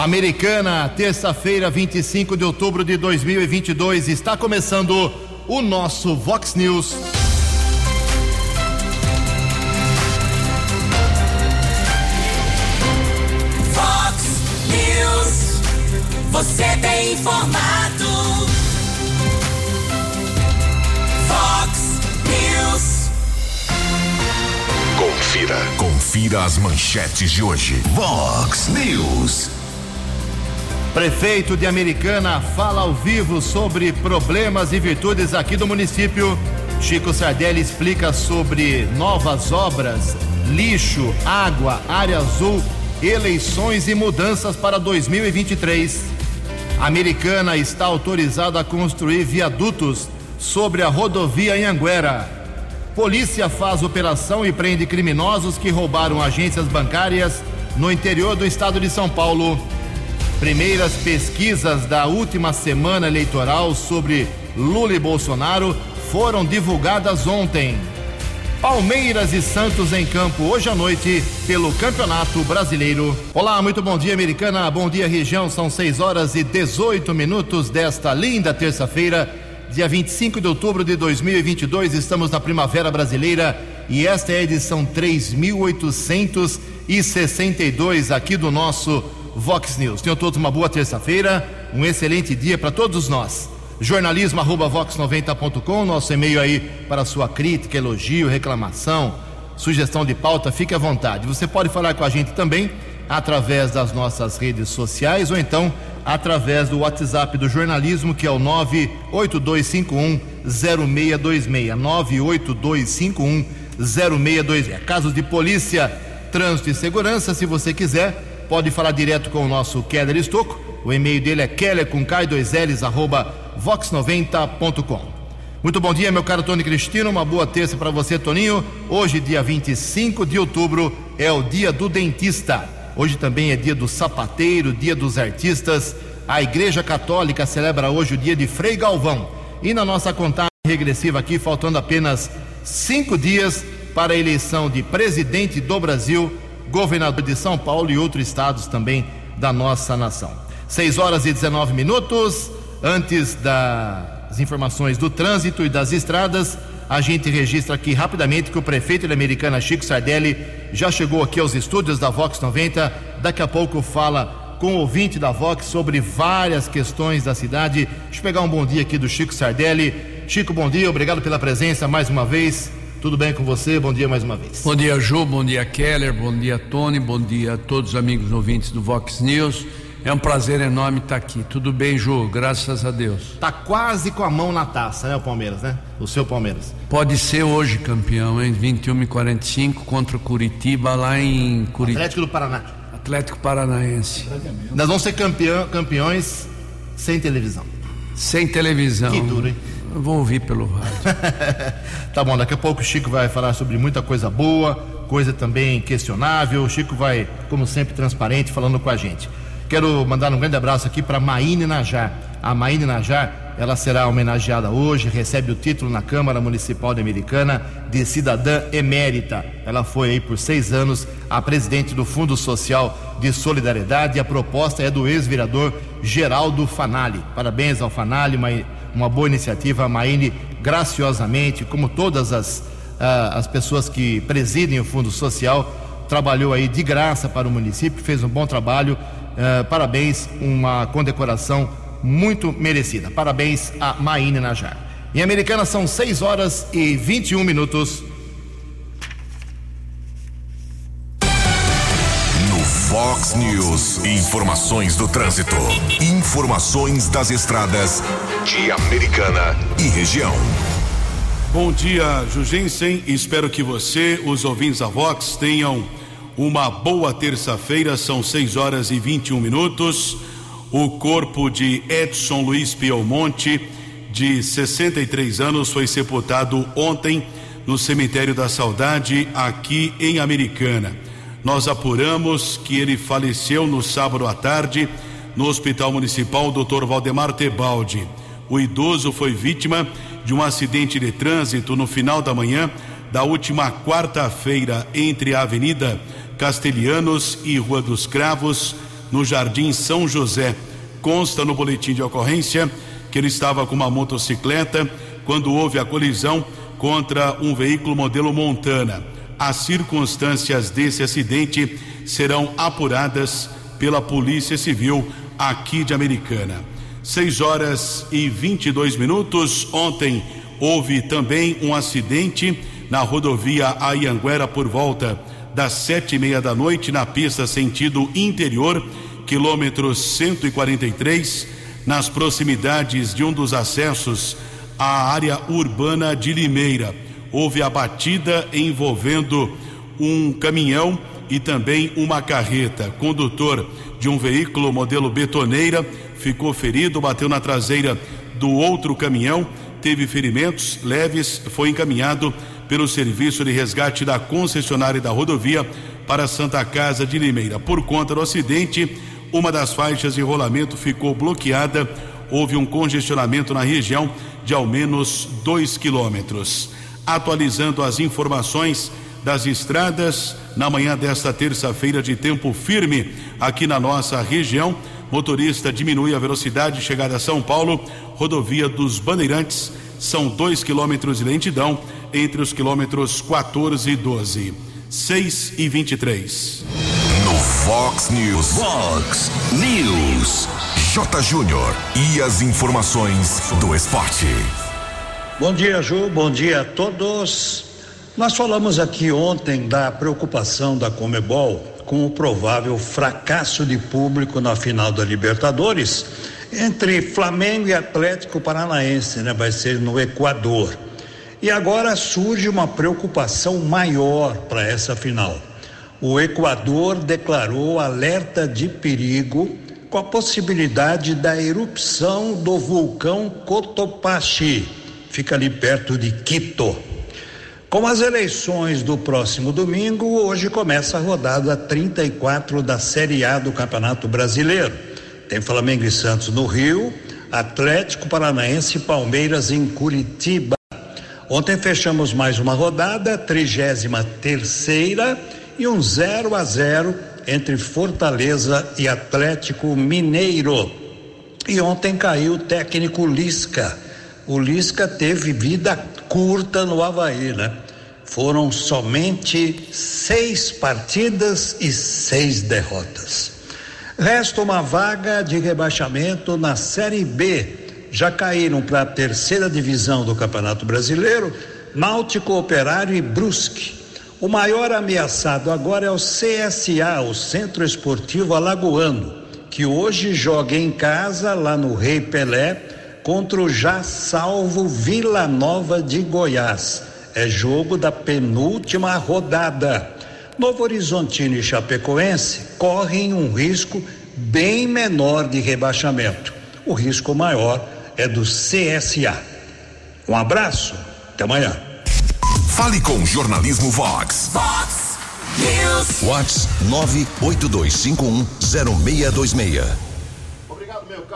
Americana, terça-feira, 25 de outubro de 2022, está começando o nosso Vox News. Vox News, você tem informado. Vox News. Confira, confira as manchetes de hoje. Vox News. Prefeito de Americana fala ao vivo sobre problemas e virtudes aqui do município. Chico Sardelli explica sobre novas obras, lixo, água, área azul, eleições e mudanças para 2023. Americana está autorizada a construir viadutos sobre a rodovia Anhanguera. Polícia faz operação e prende criminosos que roubaram agências bancárias no interior do estado de São Paulo. Primeiras pesquisas da última semana eleitoral sobre Lula e Bolsonaro foram divulgadas ontem. Palmeiras e Santos em campo hoje à noite pelo Campeonato Brasileiro. Olá, muito bom dia, Americana. Bom dia, região. São 6 horas e 18 minutos desta linda terça-feira, dia 25 de outubro de 2022. Estamos na Primavera Brasileira e esta é a edição 3862 aqui do nosso Vox News. Tenham todos uma boa terça-feira, um excelente dia para todos nós. Jornalismo arroba vox90.com, nosso e-mail aí para sua crítica, elogio, reclamação, sugestão de pauta, fique à vontade. Você pode falar com a gente também através das nossas redes sociais ou então através do WhatsApp do jornalismo, que é o 98251 0626. 98251 0626. Casos de polícia, trânsito e segurança, se você quiser pode falar direto com o nosso Keller Estocco. O e-mail dele é keller com K2Ls, arroba vox90.com. Muito bom dia, meu caro Tony Cristino. Uma boa terça para você, Toninho. Hoje, dia 25 de outubro, é o dia do dentista. Hoje também é dia do sapateiro, dia dos artistas. A Igreja Católica celebra hoje o dia de Frei Galvão. E na nossa contagem regressiva aqui, faltando apenas cinco dias para a eleição de presidente do Brasil, governador de São Paulo e outros estados também da nossa nação. 6 horas e 19 minutos. Antes das informações do trânsito e das estradas, a gente registra aqui rapidamente que o prefeito de Americana, Chico Sardelli, já chegou aqui aos estúdios da Vox 90. Daqui a pouco fala com o ouvinte da Vox sobre várias questões da cidade. Deixa eu pegar um bom dia aqui do Chico Sardelli. Chico, bom dia, obrigado pela presença mais uma vez. Tudo bem com você? Bom dia mais uma vez. Bom dia, Ju. Bom dia, Keller. Bom dia, Tony. Bom dia a todos os amigos ouvintes do Vox News. É um prazer enorme estar aqui. Tudo bem, Ju? Graças a Deus. Tá quase com a mão na taça, né, o Palmeiras, né? O seu Palmeiras. Pode ser hoje campeão, hein? 21 e 45 contra o Curitiba lá em Curitiba. Atlético do Paraná. Atlético Paranaense. Nós vamos ser campeão, campeões sem televisão. Sem televisão. Que duro, hein? Vou ouvir pelo rádio. tá bom, daqui a pouco o Chico vai falar sobre muita coisa boa, coisa também questionável. O Chico vai, como sempre, transparente, falando com a gente. Quero mandar um grande abraço aqui para Maíne Najar. A Maíne Najar, ela será homenageada hoje, recebe o título na Câmara Municipal de Americana de cidadã emérita. Ela foi aí por seis anos a presidente do Fundo Social de Solidariedade e a proposta é do ex-vereador Geraldo Fanali. Parabéns ao Fanali, uma boa iniciativa. A Maíne, graciosamente, como todas as, uh, as pessoas que presidem o Fundo Social, trabalhou aí de graça para o município, fez um bom trabalho. Uh, parabéns, uma condecoração muito merecida. Parabéns a Maíne Najar. Em Americana são 6 horas e 21 minutos. Informações do trânsito. Informações das estradas de Americana e região. Bom dia, Jugensen. Espero que você, os ouvintes da Vox, tenham uma boa terça-feira. São 6 horas e 21 minutos. O corpo de Edson Luiz Pielmonte, de 63 anos, foi sepultado ontem no cemitério da Saudade, aqui em Americana. Nós apuramos que ele faleceu no sábado à tarde no Hospital Municipal Dr. Valdemar Tebaldi. O idoso foi vítima de um acidente de trânsito no final da manhã da última quarta-feira entre a Avenida Castelhanos e Rua dos Cravos, no Jardim São José. Consta no boletim de ocorrência que ele estava com uma motocicleta quando houve a colisão contra um veículo modelo Montana. As circunstâncias desse acidente serão apuradas pela Polícia Civil aqui de Americana. 6 horas e 22 minutos. Ontem houve também um acidente na rodovia Ayanguera por volta das sete e meia da noite na pista sentido interior, quilômetro 143, nas proximidades de um dos acessos à área urbana de Limeira. Houve a batida envolvendo um caminhão e também uma carreta. Condutor de um veículo modelo betoneira ficou ferido, bateu na traseira do outro caminhão, teve ferimentos leves, foi encaminhado pelo serviço de resgate da concessionária da rodovia para Santa Casa de Limeira. Por conta do acidente, uma das faixas de rolamento ficou bloqueada. Houve um congestionamento na região de ao menos dois quilômetros. Atualizando as informações das estradas na manhã desta terça-feira de tempo firme aqui na nossa região. Motorista diminui a velocidade chegada a São Paulo, rodovia dos Bandeirantes, são dois quilômetros de lentidão entre os quilômetros 14 e 12. 6 e 23. No Fox News. Fox News. J. Júnior. E as informações do esporte. Bom dia, Ju. Bom dia a todos. Nós falamos aqui ontem da preocupação da Comebol com o provável fracasso de público na final da Libertadores entre Flamengo e Atlético Paranaense, né? Vai ser no Equador. E agora surge uma preocupação maior para essa final. O Equador declarou alerta de perigo com a possibilidade da erupção do vulcão Cotopaxi, fica ali perto de Quito. Com as eleições do próximo domingo, hoje começa a rodada 34 da Série A do Campeonato Brasileiro. Tem Flamengo e Santos no Rio, Atlético Paranaense e Palmeiras em Curitiba. Ontem fechamos mais uma rodada, 33 terceira e um 0 a 0 entre Fortaleza e Atlético Mineiro. E ontem caiu o técnico Lisca. O Lisca teve vida curta no Havaí, né? Foram somente seis partidas e seis derrotas. Resta uma vaga de rebaixamento na Série B já caíram para a terceira divisão do Campeonato Brasileiro, Náutico Operário e Brusque. O maior ameaçado agora é o CSA, o Centro Esportivo Alagoano, que hoje joga em casa, lá no Rei Pelé, contra o já salvo Vila Nova de Goiás. É jogo da penúltima rodada. Novo Horizontino e Chapecoense correm um risco bem menor de rebaixamento. O risco maior é do CSA. Um abraço, até amanhã. Fale com Jornalismo Vox. Fox News. Vox 982510626.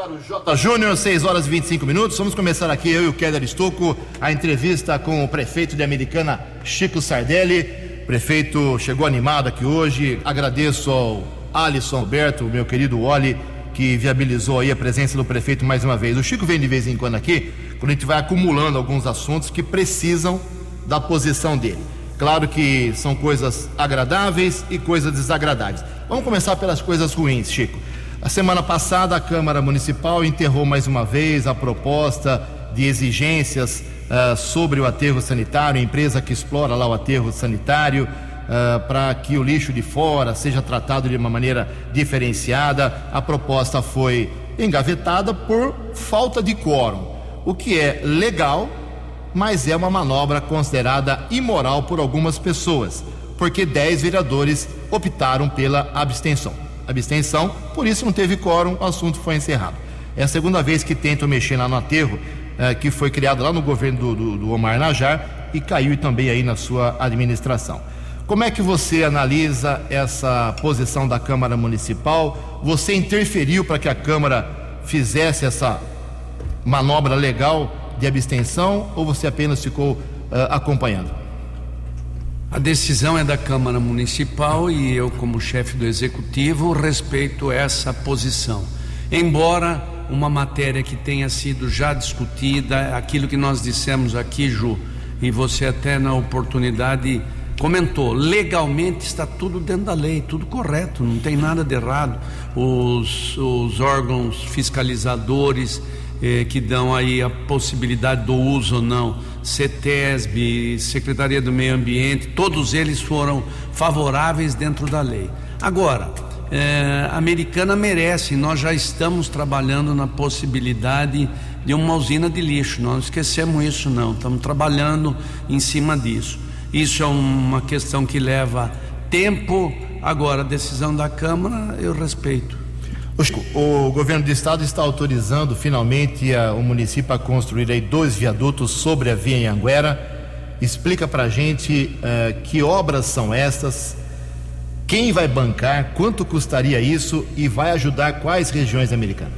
J. Júnior, 6 horas e 25 minutos. Vamos começar aqui, eu e o Keller Estocco, a entrevista com o prefeito de Americana, Chico Sardelli. O prefeito chegou animado aqui hoje. Agradeço ao Alisson Alberto, meu querido Oli, que viabilizou aí a presença do prefeito mais uma vez. O Chico vem de vez em quando aqui, quando a gente vai acumulando alguns assuntos que precisam da posição dele. Claro que são coisas agradáveis e coisas desagradáveis. Vamos começar pelas coisas ruins, Chico. A semana passada a Câmara Municipal enterrou mais uma vez a proposta de exigências uh, sobre o aterro sanitário, a empresa que explora lá o aterro sanitário, uh, para que o lixo de fora seja tratado de uma maneira diferenciada. A proposta foi engavetada por falta de quórum, o que é legal, mas é uma manobra considerada imoral por algumas pessoas, porque 10 vereadores optaram pela abstenção. Abstenção, por isso não teve quórum, o assunto foi encerrado. É a segunda vez que tentam mexer lá no aterro, eh, que foi criado lá no governo do, do, do Omar Najar e caiu também aí na sua administração. Como é que você analisa essa posição da Câmara Municipal? Você interferiu para que a Câmara fizesse essa manobra legal de abstenção ou você apenas ficou uh, acompanhando? A decisão é da Câmara Municipal e eu, como chefe do Executivo, respeito essa posição. Embora uma matéria que tenha sido já discutida, aquilo que nós dissemos aqui, Ju, e você até na oportunidade comentou, legalmente está tudo dentro da lei, tudo correto, não tem nada de errado. Os, os órgãos fiscalizadores eh, que dão aí a possibilidade do uso ou não, CETESB, Secretaria do Meio Ambiente, todos eles foram favoráveis dentro da lei. Agora, eh, a americana merece, nós já estamos trabalhando na possibilidade de uma usina de lixo, nós não esquecemos isso não, estamos trabalhando em cima disso. Isso é uma questão que leva tempo, agora a decisão da Câmara eu respeito. O governo do estado está autorizando finalmente a, o município a construir aí dois viadutos sobre a via Anhanguera. Explica para a gente uh, que obras são estas, quem vai bancar, quanto custaria isso e vai ajudar quais regiões americanas?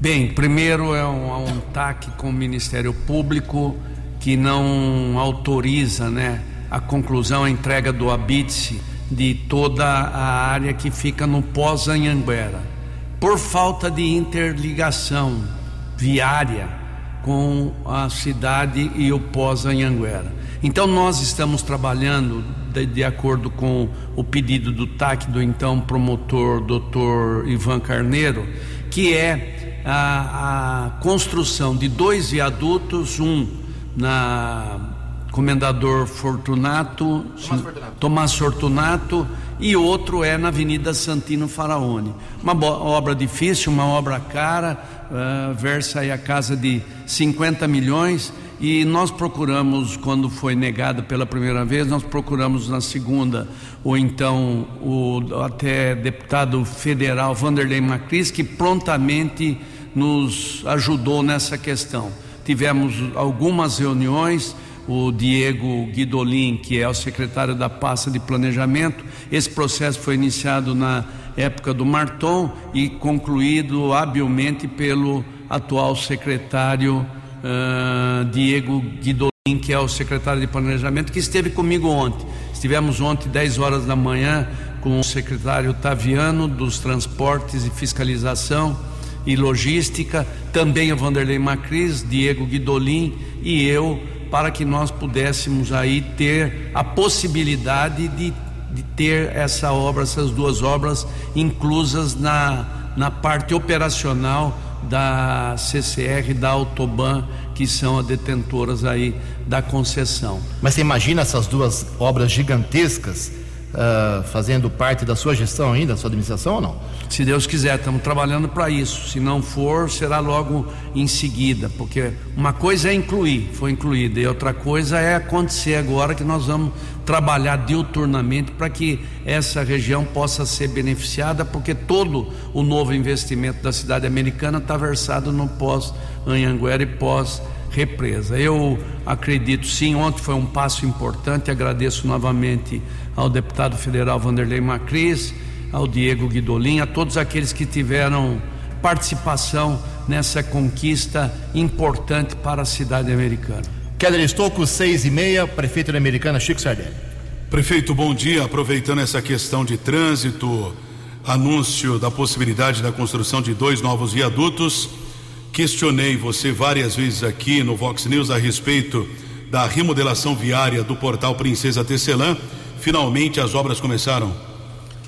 Bem, primeiro é um, um TAC com o Ministério Público que não autoriza né, a conclusão, a entrega do habite de toda a área que fica no pós-Anhanguera por falta de interligação viária com a cidade e o pós-Anhanguera. Então nós estamos trabalhando de, de, acordo com o pedido do TAC do então promotor Dr. Ivan Carneiro, que é a, a construção de dois viadutos, um na Comendador Fortunato, Tomás Fortunato, Tomás Fortunato e outro é na Avenida Santino Faraone. Uma obra difícil, uma obra cara, uh, versa aí a casa de 50 milhões e nós procuramos, quando foi negada pela primeira vez, nós procuramos na segunda, ou então o até deputado federal Vanderlei Macris, que prontamente nos ajudou nessa questão. Tivemos algumas reuniões o Diego Guidolin, que é o secretário da pasta de planejamento. Esse processo foi iniciado na época do Marton e concluído habilmente pelo atual secretário uh, Diego Guidolin, que é o secretário de planejamento, que esteve comigo ontem. Estivemos ontem, 10 horas da manhã, com o secretário Taviano dos Transportes e Fiscalização e Logística, também o Vanderlei Macris, Diego Guidolin e eu para que nós pudéssemos aí ter a possibilidade de, de ter essa obra, essas duas obras inclusas na, na parte operacional da CCR, da Autoban, que são as detentoras aí da concessão. Mas você imagina essas duas obras gigantescas uh, fazendo parte da sua gestão ainda, da sua administração ou não? Se Deus quiser, estamos trabalhando para isso. Se não for, será logo em seguida, porque uma coisa é incluir, foi incluída, e outra coisa é acontecer agora que nós vamos trabalhar diuturnamente para que essa região possa ser beneficiada, porque todo o novo investimento da cidade americana está versado no pós-Anhanguera e pós-represa. Eu acredito sim, ontem foi um passo importante, agradeço novamente ao deputado federal Vanderlei Macris, ao Diego Guidolin, a todos aqueles que tiveram participação nessa conquista importante para a cidade americana. Keller Estouco, seis e meia, prefeito da Americana, Chico Sardelli. Prefeito, bom dia. Aproveitando essa questão de trânsito, anúncio da possibilidade da construção de dois novos viadutos. Questionei você várias vezes aqui no Vox News a respeito da remodelação viária do portal Princesa Tecelã finalmente as obras começaram?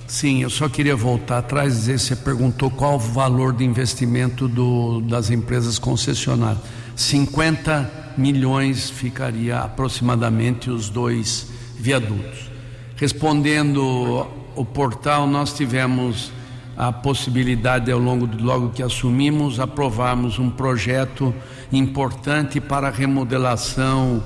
Sim, eu só queria voltar atrás e dizer, você perguntou qual o valor de investimento do, das empresas concessionárias. 50 milhões ficaria aproximadamente os dois viadutos. Respondendo o portal, nós tivemos a possibilidade, ao longo logo que assumimos, aprovarmos um projeto importante para a remodelação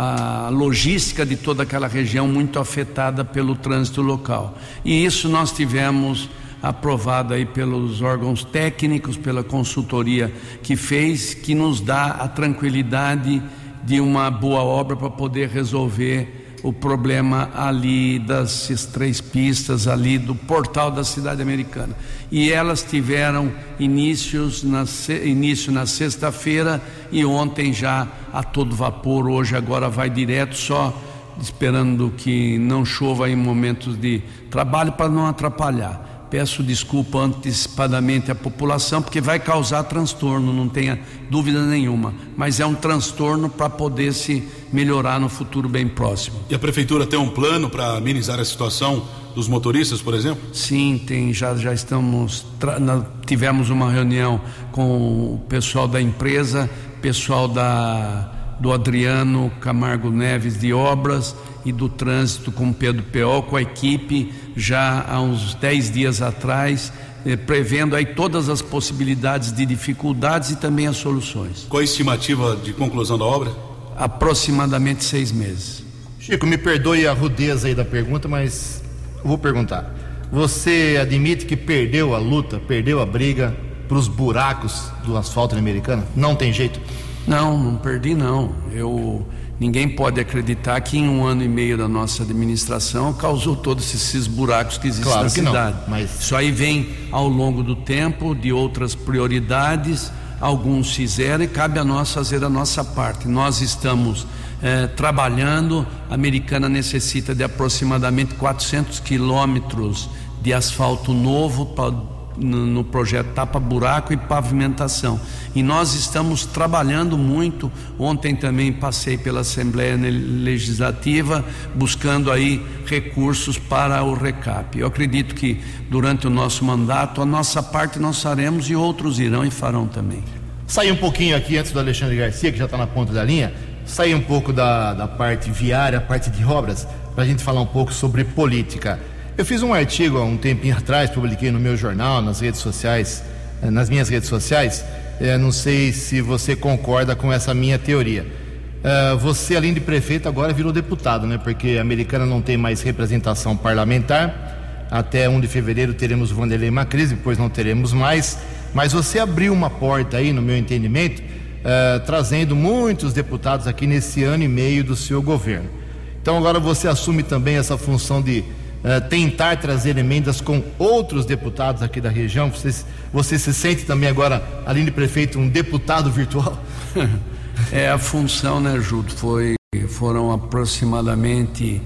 a logística de toda aquela região muito afetada pelo trânsito local. E isso nós tivemos aprovado aí pelos órgãos técnicos, pela consultoria que fez, que nos dá a tranquilidade de uma boa obra para poder resolver o problema ali das três pistas ali do portal da cidade americana e elas tiveram inícios na, início na sexta-feira e ontem já a todo vapor hoje agora vai direto só esperando que não chova em momentos de trabalho para não atrapalhar. Peço desculpa antecipadamente à população, porque vai causar transtorno, não tenha dúvida nenhuma. Mas é um transtorno para poder se melhorar no futuro bem próximo. E a prefeitura tem um plano para amenizar a situação dos motoristas, por exemplo? Sim, tem. Já, já estamos. Tivemos uma reunião com o pessoal da empresa, pessoal da do Adriano Camargo Neves de Obras e do Trânsito com Pedro Peol, com a equipe, já há uns 10 dias atrás, eh, prevendo aí todas as possibilidades de dificuldades e também as soluções. Qual a estimativa de conclusão da obra? Aproximadamente seis meses. Chico, me perdoe a rudeza aí da pergunta, mas vou perguntar. Você admite que perdeu a luta, perdeu a briga para os buracos do asfalto americano? Não tem jeito? Não, não perdi não. Eu ninguém pode acreditar que em um ano e meio da nossa administração causou todos esses buracos que existem claro na que cidade. Não, mas... Isso aí vem ao longo do tempo de outras prioridades. Alguns fizeram e cabe a nós fazer a nossa parte. Nós estamos eh, trabalhando. A Americana necessita de aproximadamente 400 quilômetros de asfalto novo para no, projeto Tapa Buraco e Pavimentação. E nós estamos trabalhando muito. Ontem também passei pela Assembleia Legislativa buscando aí recursos para o recap. Eu acredito que durante o nosso mandato a nossa parte nós faremos e outros irão e farão também. Sair um pouquinho aqui antes do Alexandre Garcia, que já está na ponta da linha, sair um pouco da, da parte viária, parte de obras, para a gente falar um pouco sobre política. Eu fiz um artigo há um tempinho atrás, publiquei no meu jornal, nas redes sociais, eh, nas minhas redes sociais. É, não sei se você concorda com essa minha teoria. É, você, além de prefeito, agora virou deputado, né? Porque a americana não tem mais representação parlamentar. Até 1 de fevereiro teremos o Vanderlei Macris, depois não teremos mais. Mas você abriu uma porta aí, no meu entendimento, trazendo muitos deputados aqui nesse ano e meio do seu governo. Então agora você assume também essa função de uh, tentar trazer emendas com outros deputados aqui da região? Você, você se sente também agora, além de prefeito, um deputado virtual? É a função, né, Júlio? Foi, foram aproximadamente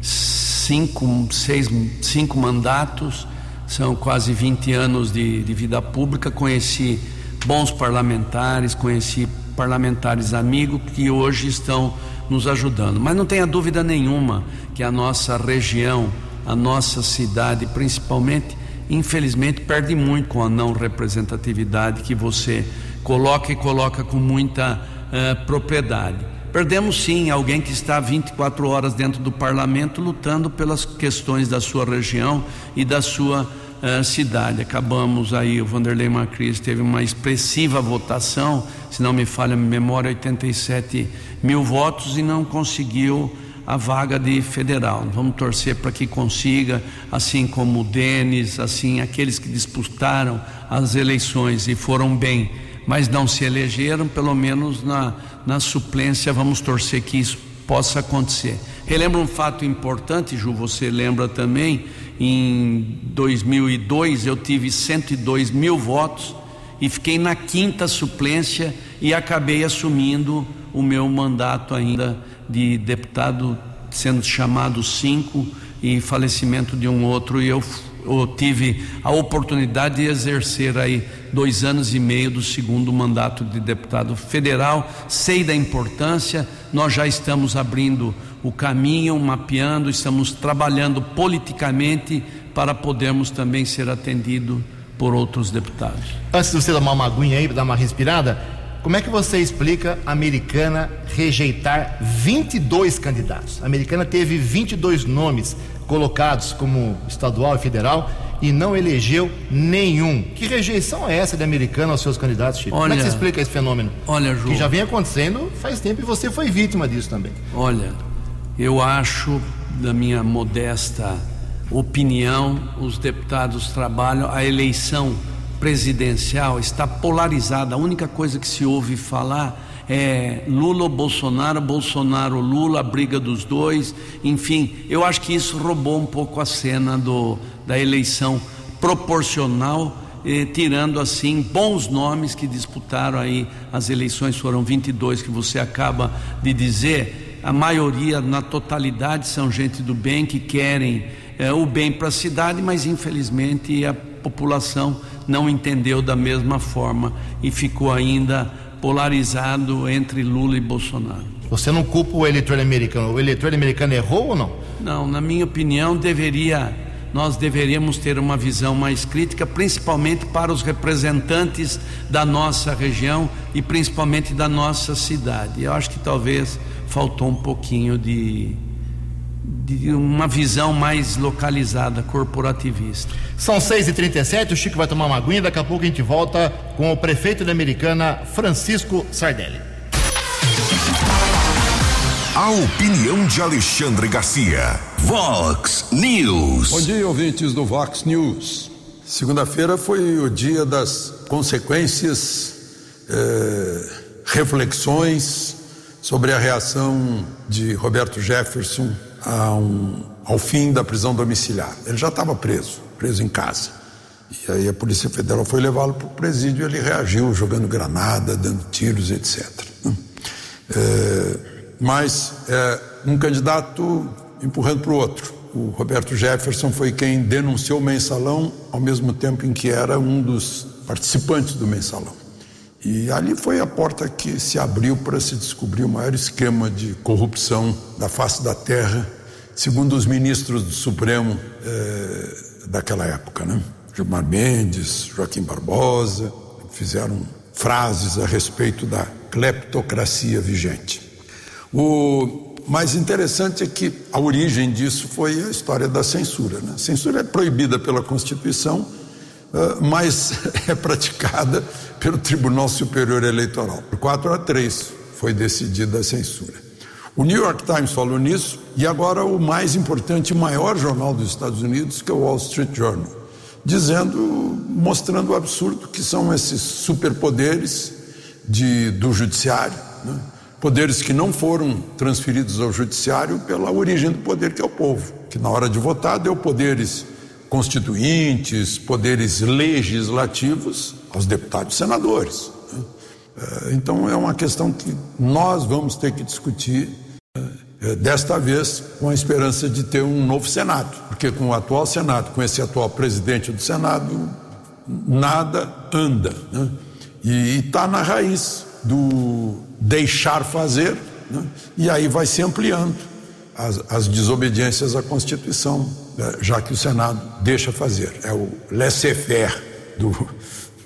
cinco, seis, cinco mandatos, são quase 20 anos de, de vida pública. Conheci bons parlamentares, conheci parlamentares amigos que hoje estão nos ajudando. Mas não tenha dúvida nenhuma que a nossa região, a nossa cidade, principalmente, infelizmente, perde muito com a não representatividade que você coloca e coloca com muita uh, propriedade. Perdemos sim alguém que está 24 horas dentro do parlamento lutando pelas questões da sua região e da sua uh, cidade. Acabamos aí, o Vanderlei Macris teve uma expressiva votação, se não me falha a memória, 87 mil votos e não conseguiu a vaga de federal. Vamos torcer para que consiga, assim como o Denis, assim aqueles que disputaram as eleições e foram bem, mas não se elegeram, pelo menos na, na suplência, vamos torcer que isso possa acontecer. Relembro um fato importante, Ju, você lembra também, em 2002 eu tive 102 mil votos e fiquei na quinta suplência e acabei assumindo o meu mandato ainda de deputado, sendo chamado cinco, e falecimento de um outro, e eu, eu tive a oportunidade de exercer aí dois anos e meio do segundo mandato de deputado federal. Sei da importância, nós já estamos abrindo o caminho, mapeando, estamos trabalhando politicamente para podermos também ser atendidos por outros deputados. Antes de você tomar uma aguinha aí, dar uma respirada, como é que você explica a americana rejeitar 22 candidatos? A americana teve 22 nomes colocados como estadual e federal e não elegeu nenhum. Que rejeição é essa da americana aos seus candidatos, Chico? Olha, como é que você explica esse fenômeno? Olha, Ju, Que já vem acontecendo faz tempo e você foi vítima disso também. Olha, eu acho, da minha modesta opinião, os deputados trabalham, a eleição presidencial está polarizada. A única coisa que se ouve falar é Lula ou Bolsonaro, Bolsonaro Lula, a briga dos dois. Enfim, eu acho que isso roubou um pouco a cena do, da eleição proporcional. Eh, tirando assim bons nomes que disputaram aí as eleições, foram 22 que você acaba de dizer, a maioria, na totalidade, são gente do bem que querem é, o bem para a cidade, mas infelizmente a população não entendeu da mesma forma e ficou ainda polarizado entre Lula e Bolsonaro. Você não culpa o eleitor americano? O eleitor americano errou ou não? Não, na minha opinião, deveria nós deveríamos ter uma visão mais crítica, principalmente para os representantes da nossa região e principalmente da nossa cidade. Eu acho que talvez faltou um pouquinho de, de uma visão mais localizada, corporativista. São 6h37, o Chico vai tomar uma aguinha, daqui a pouco a gente volta com o prefeito da Americana, Francisco Sardelli. A opinião de Alexandre Garcia. Vox News. Bom dia, ouvintes do Vox News. Segunda-feira foi o dia das consequências, eh, reflexões sobre a reação de Roberto Jefferson um, ao fim da prisão domiciliar. Ele já estava preso, preso em casa. E aí a Polícia Federal foi levá-lo para o presídio e ele reagiu jogando granada, dando tiros, etc. É, mas é, um candidato empurrando para o outro. O Roberto Jefferson foi quem denunciou o mensalão ao mesmo tempo em que era um dos participantes do mensalão. E ali foi a porta que se abriu para se descobrir o maior esquema de corrupção da face da terra, segundo os ministros do Supremo eh, daquela época, né? Gilmar Mendes, Joaquim Barbosa, fizeram frases a respeito da cleptocracia vigente. O mais interessante é que a origem disso foi a história da censura. Né? A censura é proibida pela Constituição, mas é praticada pelo Tribunal Superior Eleitoral. Por 4 a 3 foi decidida a censura. O New York Times falou nisso e agora o mais importante e maior jornal dos Estados Unidos, que é o Wall Street Journal, dizendo, mostrando o absurdo que são esses superpoderes de, do judiciário. Né? Poderes que não foram transferidos ao judiciário pela origem do poder que é o povo, que na hora de votar deu poderes constituintes, poderes legislativos aos deputados e senadores. Né? É, então é uma questão que nós vamos ter que discutir é, desta vez com a esperança de ter um novo Senado, porque com o atual Senado, com esse atual presidente do Senado, nada anda. Né? E está na raiz do deixar fazer, né? e aí vai se ampliando as, as desobediências à Constituição, né? já que o Senado deixa fazer. É o laissez-faire do,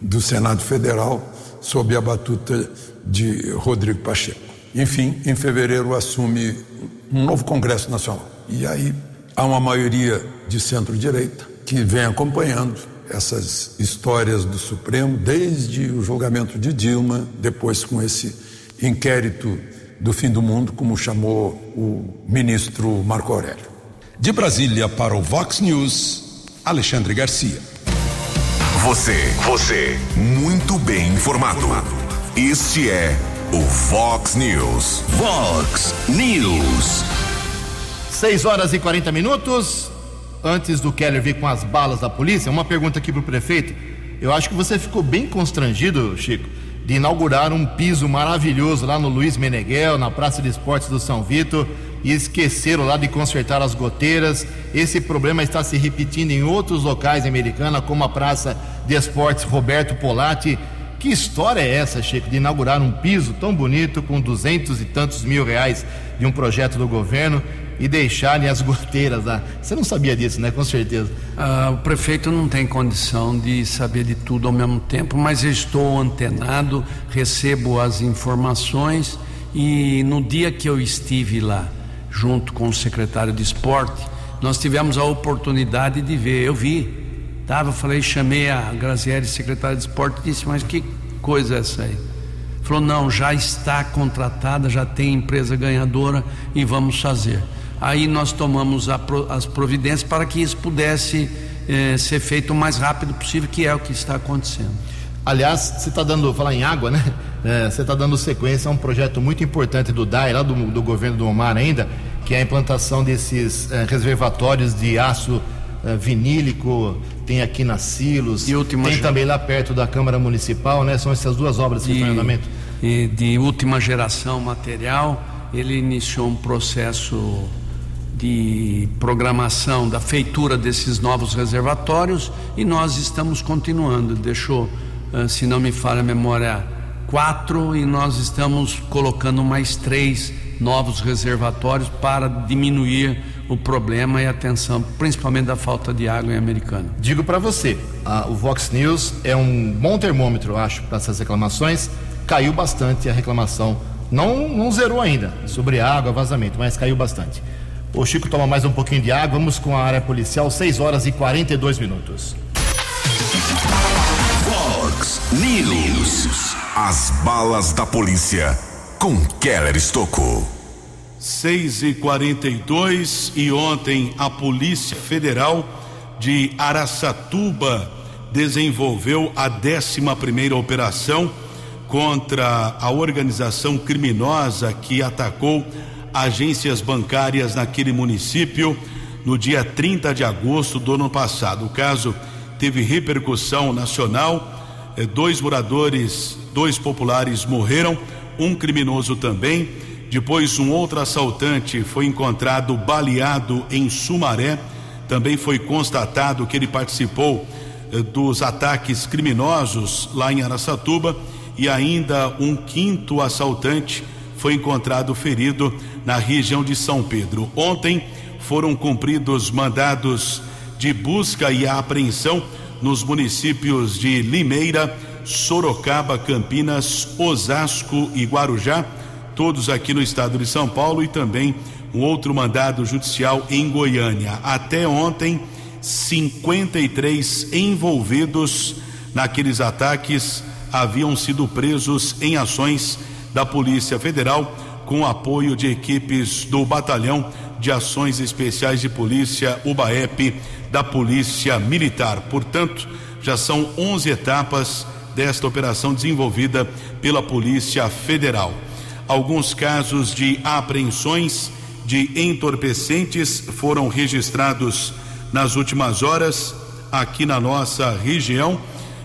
do Senado Federal, sob a batuta de Rodrigo Pacheco. Enfim, em fevereiro assume um novo Congresso Nacional. E aí há uma maioria de centro-direita que vem acompanhando essas histórias do Supremo desde o julgamento de Dilma, depois com esse inquérito do fim do mundo, como chamou o ministro Marco Aurélio. De Brasília para o Vox News, Alexandre Garcia. Você, você, muito bem informado. Este é o Vox News. Vox News. 6 horas e 40 minutos. Antes do Keller vir com as balas da polícia, uma pergunta aqui para o prefeito. Eu acho que você ficou bem constrangido, Chico, de inaugurar um piso maravilhoso lá no Luiz Meneghel, na Praça de Esportes do São Vito, e esqueceram lá de consertar as goteiras. Esse problema está se repetindo em outros locais em Americana, como a Praça de Esportes Roberto Polatti. Que história é essa, Chico, de inaugurar um piso tão bonito com duzentos e tantos mil reais de um projeto do governo e deixarem as goteiras lá. Você não sabia disso, né? Com certeza. Ah, o prefeito não tem condição de saber de tudo ao mesmo tempo, mas eu estou antenado, recebo as informações e no dia que eu estive lá, junto com o secretário de esporte, nós tivemos a oportunidade de ver. Eu vi, tava, falei, chamei a Graziele, secretária de esporte, e disse: Mas que coisa é essa aí? Falou: Não, já está contratada, já tem empresa ganhadora e vamos fazer aí nós tomamos a, as providências para que isso pudesse eh, ser feito o mais rápido possível, que é o que está acontecendo. Aliás, você está dando, falar em água, né? É, você está dando sequência a um projeto muito importante do DAI, lá do, do governo do Omar ainda, que é a implantação desses é, reservatórios de aço é, vinílico, tem aqui na Silos, tem também lá perto da Câmara Municipal, né? São essas duas obras que estão em andamento. de última geração material ele iniciou um processo de programação da feitura desses novos reservatórios e nós estamos continuando. Deixou, ah, se não me falha a memória, quatro e nós estamos colocando mais três novos reservatórios para diminuir o problema e a tensão, principalmente da falta de água em Americana. Digo para você, a, o Vox News é um bom termômetro, acho, para essas reclamações. Caiu bastante a reclamação. Não, não zerou ainda sobre água, vazamento, mas caiu bastante. O Chico toma mais um pouquinho de água. Vamos com a área policial, 6 horas e 42 minutos. Fox News. As balas da polícia com Keller Estocou. 6 e 42 e ontem a Polícia Federal de Araçatuba desenvolveu a 11 primeira operação contra a organização criminosa que atacou agências bancárias naquele município no dia 30 de agosto do ano passado. O caso teve repercussão nacional. Eh, dois moradores, dois populares morreram, um criminoso também. Depois, um outro assaltante foi encontrado baleado em Sumaré. Também foi constatado que ele participou eh, dos ataques criminosos lá em Araçatuba. E ainda um quinto assaltante foi encontrado ferido na região de São Pedro. Ontem foram cumpridos mandados de busca e apreensão nos municípios de Limeira, Sorocaba, Campinas, Osasco e Guarujá, todos aqui no estado de São Paulo e também um outro mandado judicial em Goiânia. Até ontem, 53 envolvidos naqueles ataques haviam sido presos em ações da Polícia Federal, com apoio de equipes do Batalhão de Ações Especiais de Polícia, UBAEP, da Polícia Militar. Portanto, já são 11 etapas desta operação desenvolvida pela Polícia Federal. Alguns casos de apreensões de entorpecentes foram registrados nas últimas horas aqui na nossa região.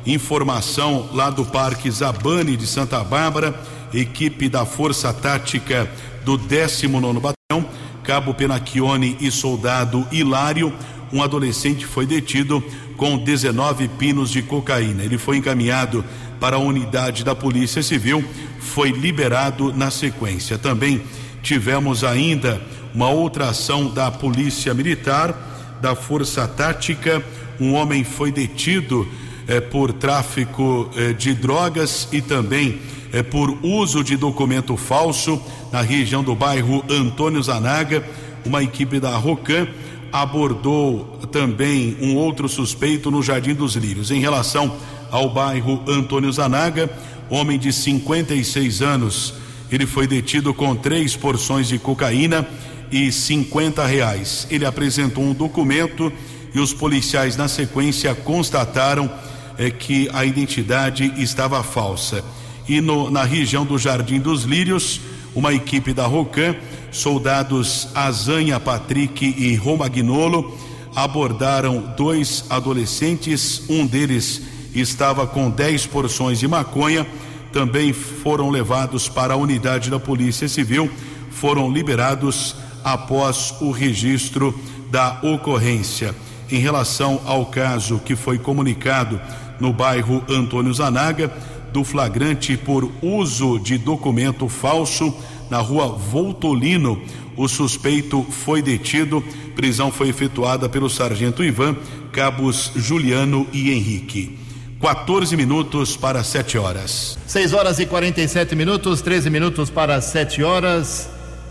Informação lá do Parque Zabane de Santa Bárbara equipe da Força Tática do 19 Batalhão, Cabo Penacchione e soldado Hilário, um adolescente foi detido com 19 pinos de cocaína. Ele foi encaminhado para a unidade da Polícia Civil, foi liberado na sequência. Também tivemos ainda uma outra ação da Polícia Militar, da Força Tática. Um homem foi detido eh, por tráfico eh, de drogas e também é, por uso de documento falso na região do bairro Antônio Zanaga. Uma equipe da Rocan abordou também um outro suspeito no Jardim dos Lírios. Em relação ao bairro Antônio Zanaga, homem de 56 anos, ele foi detido com três porções de cocaína e 50 reais. Ele apresentou um documento e os policiais, na sequência, constataram é, que a identidade estava falsa e no, na região do Jardim dos Lírios, uma equipe da Rocan, soldados Azanha Patrick e Romagnolo, abordaram dois adolescentes, um deles estava com 10 porções de maconha, também foram levados para a unidade da Polícia Civil, foram liberados após o registro da ocorrência. Em relação ao caso que foi comunicado no bairro Antônio Zanaga, do flagrante por uso de documento falso na rua Voltolino. O suspeito foi detido. Prisão foi efetuada pelo sargento Ivan, cabos Juliano e Henrique. 14 minutos para 7 horas. 6 horas e 47 minutos, 13 minutos para 7 horas.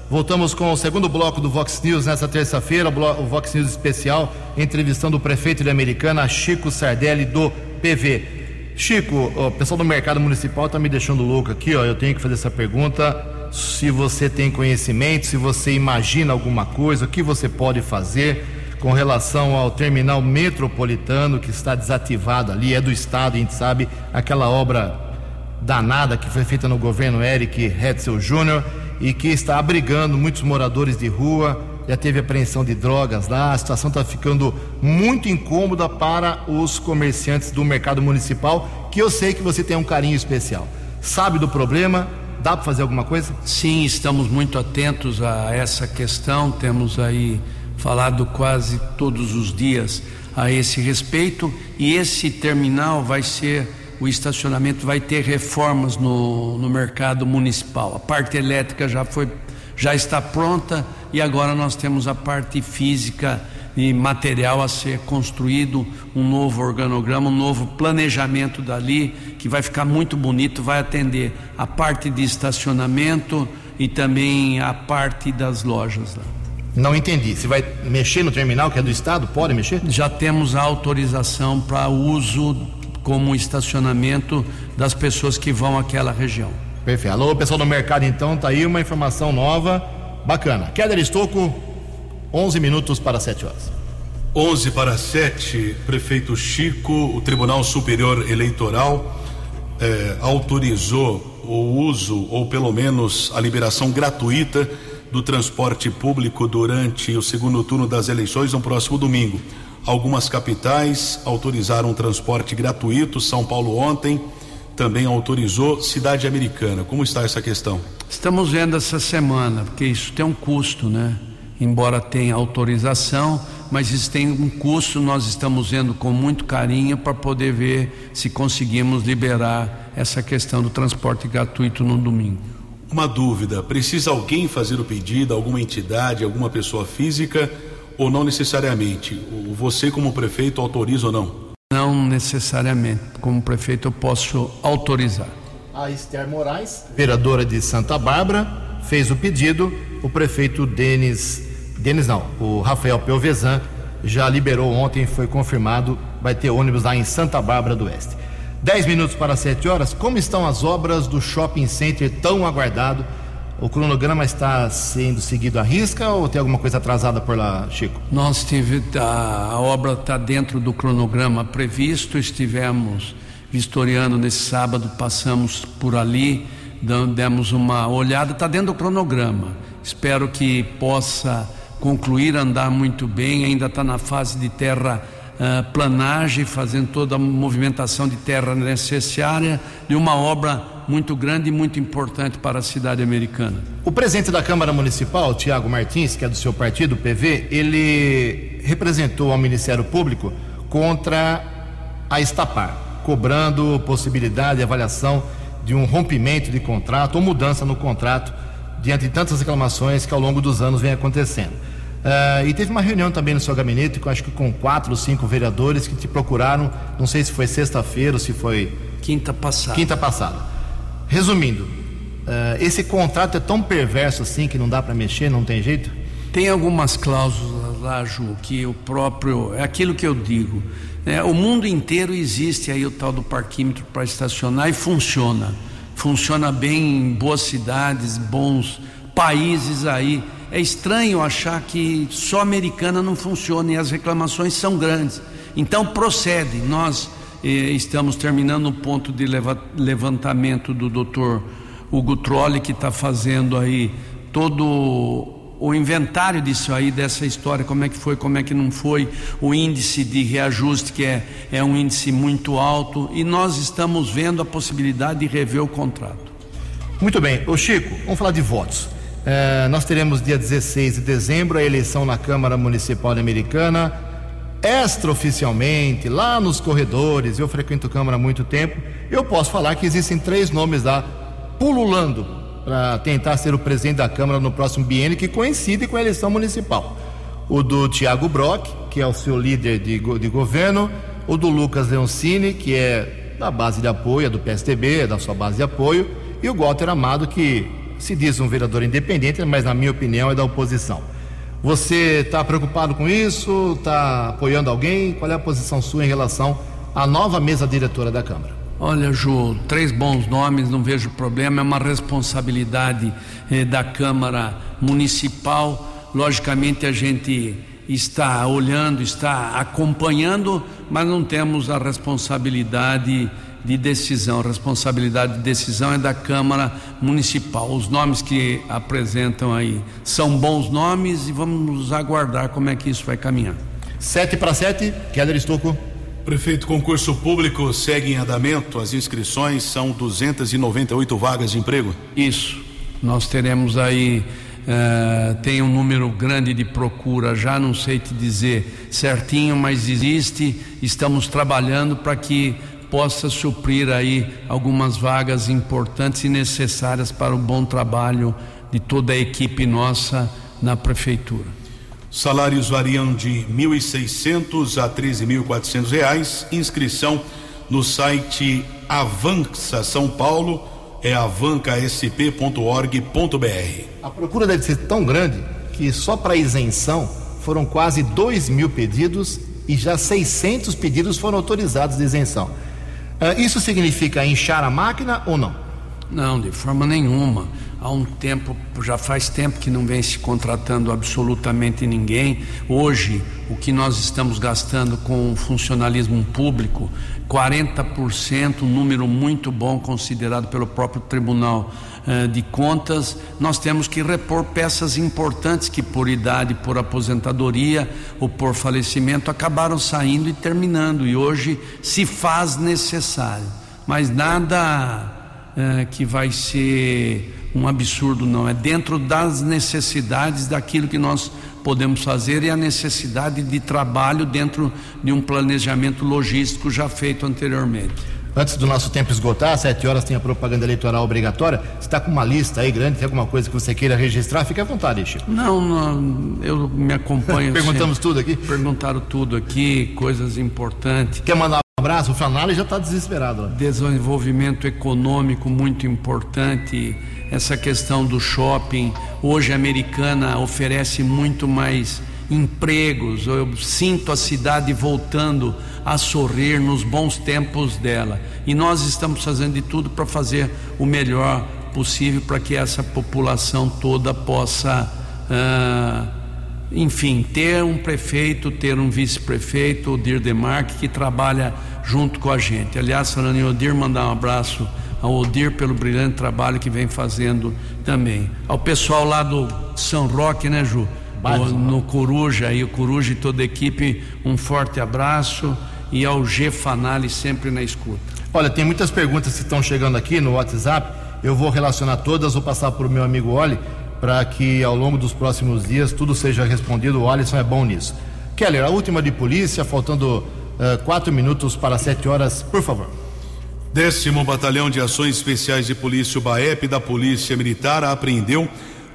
Voltamos com o segundo bloco do Vox News nessa terça-feira, o Vox News especial, entrevistando o prefeito de Americana, Chico Sardelli, do PV. Chico, o pessoal do mercado municipal está me deixando louco aqui, ó. Eu tenho que fazer essa pergunta. Se você tem conhecimento, se você imagina alguma coisa, o que você pode fazer com relação ao terminal metropolitano que está desativado ali, é do Estado, a gente sabe, aquela obra danada que foi feita no governo Eric Hetzel Jr. e que está abrigando muitos moradores de rua já teve apreensão de drogas lá, a situação está ficando muito incômoda para os comerciantes do mercado municipal, que eu sei que você tem um carinho especial. Sabe do problema, Dá para fazer alguma coisa? Sim, estamos muito atentos a essa questão, temos aí falado quase todos os dias a esse respeito e esse terminal vai ser o estacionamento vai ter reformas no, no mercado municipal. A parte elétrica já foi já está pronta e agora nós temos a parte física e material a ser construído, um novo organograma, um novo planejamento dali, que vai ficar muito bonito, vai atender a parte de estacionamento e também a parte das lojas lá. Não entendi. Você vai mexer no terminal que é do Estado? Pode mexer? Já temos a autorização para uso como estacionamento das pessoas que vão àquela região. Perfeito. Alô, pessoal do mercado, então, tá aí uma informação nova, bacana. Keller Estocco, 11 minutos para 7 horas. 11 para 7, prefeito Chico, o Tribunal Superior Eleitoral eh, autorizou o uso, ou pelo menos a liberação gratuita do transporte público durante o segundo turno das eleições no próximo domingo. Algumas capitais autorizaram transporte gratuito, São Paulo ontem também autorizou cidade americana. Como está essa questão? Estamos vendo essa semana, porque isso tem um custo, né? Embora tenha autorização, mas isso tem um custo, nós estamos vendo com muito carinho para poder ver se conseguimos liberar essa questão do transporte gratuito no domingo. Uma dúvida: precisa alguém fazer o pedido, alguma entidade, alguma pessoa física, ou não necessariamente? Você, como prefeito, autoriza ou não? Não necessariamente. Como prefeito, eu posso autorizar. A Esther Moraes, vereadora de Santa Bárbara, fez o pedido. O prefeito Denis, Denis não, o Rafael Pelvezan já liberou ontem, foi confirmado, vai ter ônibus lá em Santa Bárbara do Oeste. 10 minutos para 7 horas. Como estão as obras do shopping center tão aguardado? O cronograma está sendo seguido à risca ou tem alguma coisa atrasada por lá, Chico? Nós tive a, a obra está dentro do cronograma previsto. Estivemos vistoriando nesse sábado, passamos por ali, demos uma olhada. Está dentro do cronograma. Espero que possa concluir, andar muito bem. Ainda está na fase de terra uh, planagem, fazendo toda a movimentação de terra necessária de uma obra muito grande e muito importante para a cidade americana. O presidente da Câmara Municipal, Tiago Martins, que é do seu partido, PV, ele representou ao Ministério Público contra a Estapar, cobrando possibilidade e avaliação de um rompimento de contrato ou mudança no contrato diante de tantas reclamações que ao longo dos anos vem acontecendo. Uh, e teve uma reunião também no seu gabinete, com, acho que com quatro ou cinco vereadores que te procuraram, não sei se foi sexta-feira ou se foi. Quinta passada. Quinta passada. Resumindo, uh, esse contrato é tão perverso assim que não dá para mexer, não tem jeito? Tem algumas cláusulas lá, Ju, que o próprio. É aquilo que eu digo. Né? O mundo inteiro existe aí o tal do parquímetro para estacionar e funciona. Funciona bem em boas cidades, bons países aí é estranho achar que só americana não funciona e as reclamações são grandes. Então procede. Nós estamos terminando o ponto de levantamento do doutor Hugo Trolli, que está fazendo aí todo o inventário disso aí, dessa história, como é que foi, como é que não foi, o índice de reajuste, que é, é um índice muito alto, e nós estamos vendo a possibilidade de rever o contrato. Muito bem. Ô Chico, vamos falar de votos. É, nós teremos dia 16 de dezembro a eleição na Câmara Municipal Americana. Extraoficialmente, lá nos corredores, eu frequento Câmara há muito tempo. Eu posso falar que existem três nomes lá pululando para tentar ser o presidente da Câmara no próximo biênio, que coincide com a eleição municipal. O do Tiago Brock, que é o seu líder de, de governo, o do Lucas Leoncini, que é da base de apoio, é do PSDB, é da sua base de apoio, e o Walter Amado, que se diz um vereador independente, mas na minha opinião é da oposição. Você está preocupado com isso? Está apoiando alguém? Qual é a posição sua em relação à nova mesa diretora da Câmara? Olha, Ju, três bons nomes, não vejo problema, é uma responsabilidade eh, da Câmara Municipal. Logicamente, a gente está olhando, está acompanhando, mas não temos a responsabilidade de decisão, a responsabilidade de decisão é da Câmara Municipal. Os nomes que apresentam aí são bons nomes e vamos aguardar como é que isso vai caminhar. Sete para sete, Keller Estocco. Prefeito, concurso público segue em andamento. As inscrições são 298 vagas de emprego. Isso. Nós teremos aí Uh, tem um número grande de procura, já não sei te dizer certinho, mas existe. Estamos trabalhando para que possa suprir aí algumas vagas importantes e necessárias para o bom trabalho de toda a equipe nossa na prefeitura. Salários variam de 1.600 a 13.400 reais. Inscrição no site Avança São Paulo é avancasp.org.br. A procura deve ser tão grande que só para isenção foram quase 2 mil pedidos e já 600 pedidos foram autorizados de isenção. Uh, isso significa inchar a máquina ou não? Não, de forma nenhuma. Há um tempo, já faz tempo que não vem se contratando absolutamente ninguém. Hoje, o que nós estamos gastando com o funcionalismo público, 40%, um número muito bom considerado pelo próprio Tribunal eh, de Contas. Nós temos que repor peças importantes que, por idade, por aposentadoria ou por falecimento, acabaram saindo e terminando. E hoje se faz necessário. Mas nada é, que vai ser um absurdo, não. É dentro das necessidades daquilo que nós podemos fazer e a necessidade de trabalho dentro de um planejamento logístico já feito anteriormente. Antes do nosso tempo esgotar, às sete horas tem a propaganda eleitoral obrigatória. Você está com uma lista aí grande, tem alguma coisa que você queira registrar? Fique à vontade, Chico. Não, não eu me acompanho. Perguntamos sempre. tudo aqui? Perguntaram tudo aqui, coisas importantes. Quer mandar abraço, o Fanali já está desesperado. Desenvolvimento econômico muito importante, essa questão do shopping. Hoje a americana oferece muito mais empregos. Eu sinto a cidade voltando a sorrir nos bons tempos dela. E nós estamos fazendo de tudo para fazer o melhor possível para que essa população toda possa. Uh, enfim, ter um prefeito, ter um vice-prefeito, o Dir Demarque, que trabalha junto com a gente. Aliás, falando em Odir, mandar um abraço ao Odir pelo brilhante trabalho que vem fazendo também. Ao pessoal lá do São Roque, né, Ju? No, no Coruja, e o Coruja e toda a equipe, um forte abraço e ao G Fanali sempre na escuta. Olha, tem muitas perguntas que estão chegando aqui no WhatsApp. Eu vou relacionar todas, vou passar para o meu amigo Oli para que ao longo dos próximos dias tudo seja respondido. O Alisson é bom nisso. Keller, a última de polícia, faltando uh, quatro minutos para sete horas, por favor. Décimo Batalhão de Ações Especiais de Polícia, o BAEP da Polícia Militar, apreendeu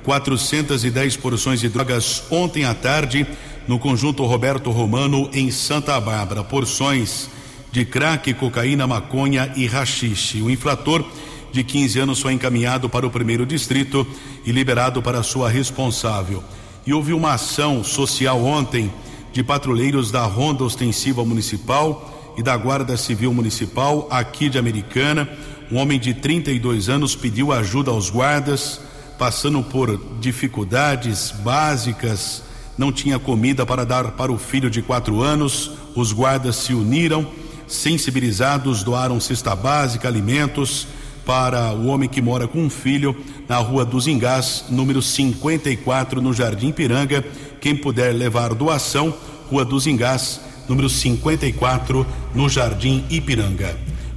410 porções de drogas ontem à tarde no conjunto Roberto Romano, em Santa Bárbara. Porções de crack, cocaína, maconha e rachixe. O inflator de 15 anos foi encaminhado para o primeiro distrito e liberado para sua responsável. E houve uma ação social ontem de patrulheiros da Ronda Ostensiva Municipal e da Guarda Civil Municipal aqui de Americana. Um homem de 32 anos pediu ajuda aos guardas, passando por dificuldades básicas, não tinha comida para dar para o filho de quatro anos. Os guardas se uniram, sensibilizados, doaram cesta básica, alimentos para o homem que mora com um filho na Rua dos Engás, número 54, no Jardim Piranga. Quem puder levar doação, Rua dos Engás, número 54, no Jardim Ipiranga.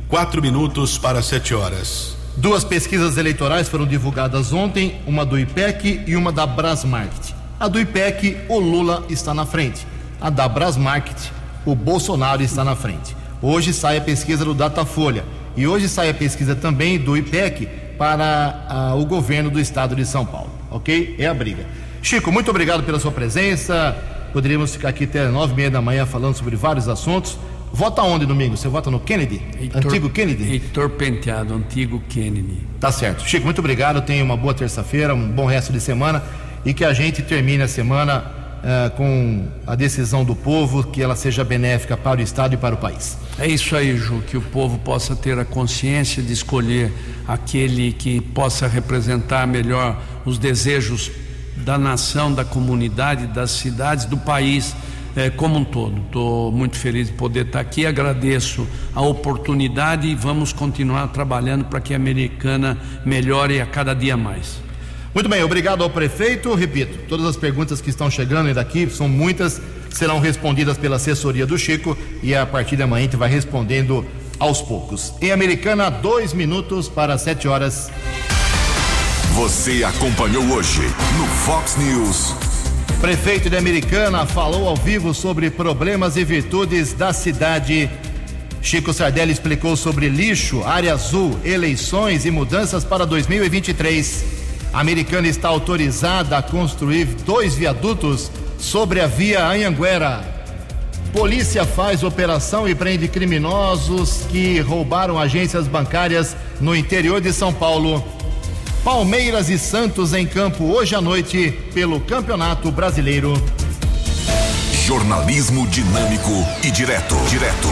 Quatro minutos para sete horas. Duas pesquisas eleitorais foram divulgadas ontem, uma do IPEC e uma da Brasmarket. A do IPEC, o Lula está na frente. A da Brasmarket, o Bolsonaro está na frente. Hoje sai a pesquisa do Datafolha. E hoje sai a pesquisa também do IPEC para ah, o governo do estado de São Paulo. Ok? É a briga. Chico, muito obrigado pela sua presença. Poderíamos ficar aqui até nove e meia da manhã falando sobre vários assuntos. Vota onde domingo? Você vota no Kennedy? Heitor, antigo Kennedy? Heitor Penteado, antigo Kennedy. Tá certo. Chico, muito obrigado. Tenha uma boa terça-feira, um bom resto de semana e que a gente termine a semana uh, com a decisão do povo, que ela seja benéfica para o Estado e para o país. É isso aí, Ju, que o povo possa ter a consciência de escolher aquele que possa representar melhor os desejos da nação, da comunidade, das cidades, do país eh, como um todo. Estou muito feliz de poder estar aqui, agradeço a oportunidade e vamos continuar trabalhando para que a americana melhore a cada dia mais. Muito bem, obrigado ao prefeito. Repito, todas as perguntas que estão chegando daqui, são muitas, serão respondidas pela assessoria do Chico e a partir da manhã a gente vai respondendo aos poucos. Em Americana, dois minutos para sete horas. Você acompanhou hoje no Fox News. Prefeito de Americana falou ao vivo sobre problemas e virtudes da cidade. Chico Sardelli explicou sobre lixo, área azul, eleições e mudanças para 2023. A Americana está autorizada a construir dois viadutos sobre a via Anhanguera. Polícia faz operação e prende criminosos que roubaram agências bancárias no interior de São Paulo. Palmeiras e Santos em campo hoje à noite pelo Campeonato Brasileiro. Jornalismo dinâmico e direto. Direto.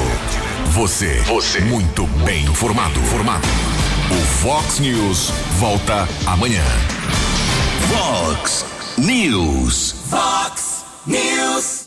Você. Você. Muito bem informado. Formado. O Fox News volta amanhã. Fox News. Fox News.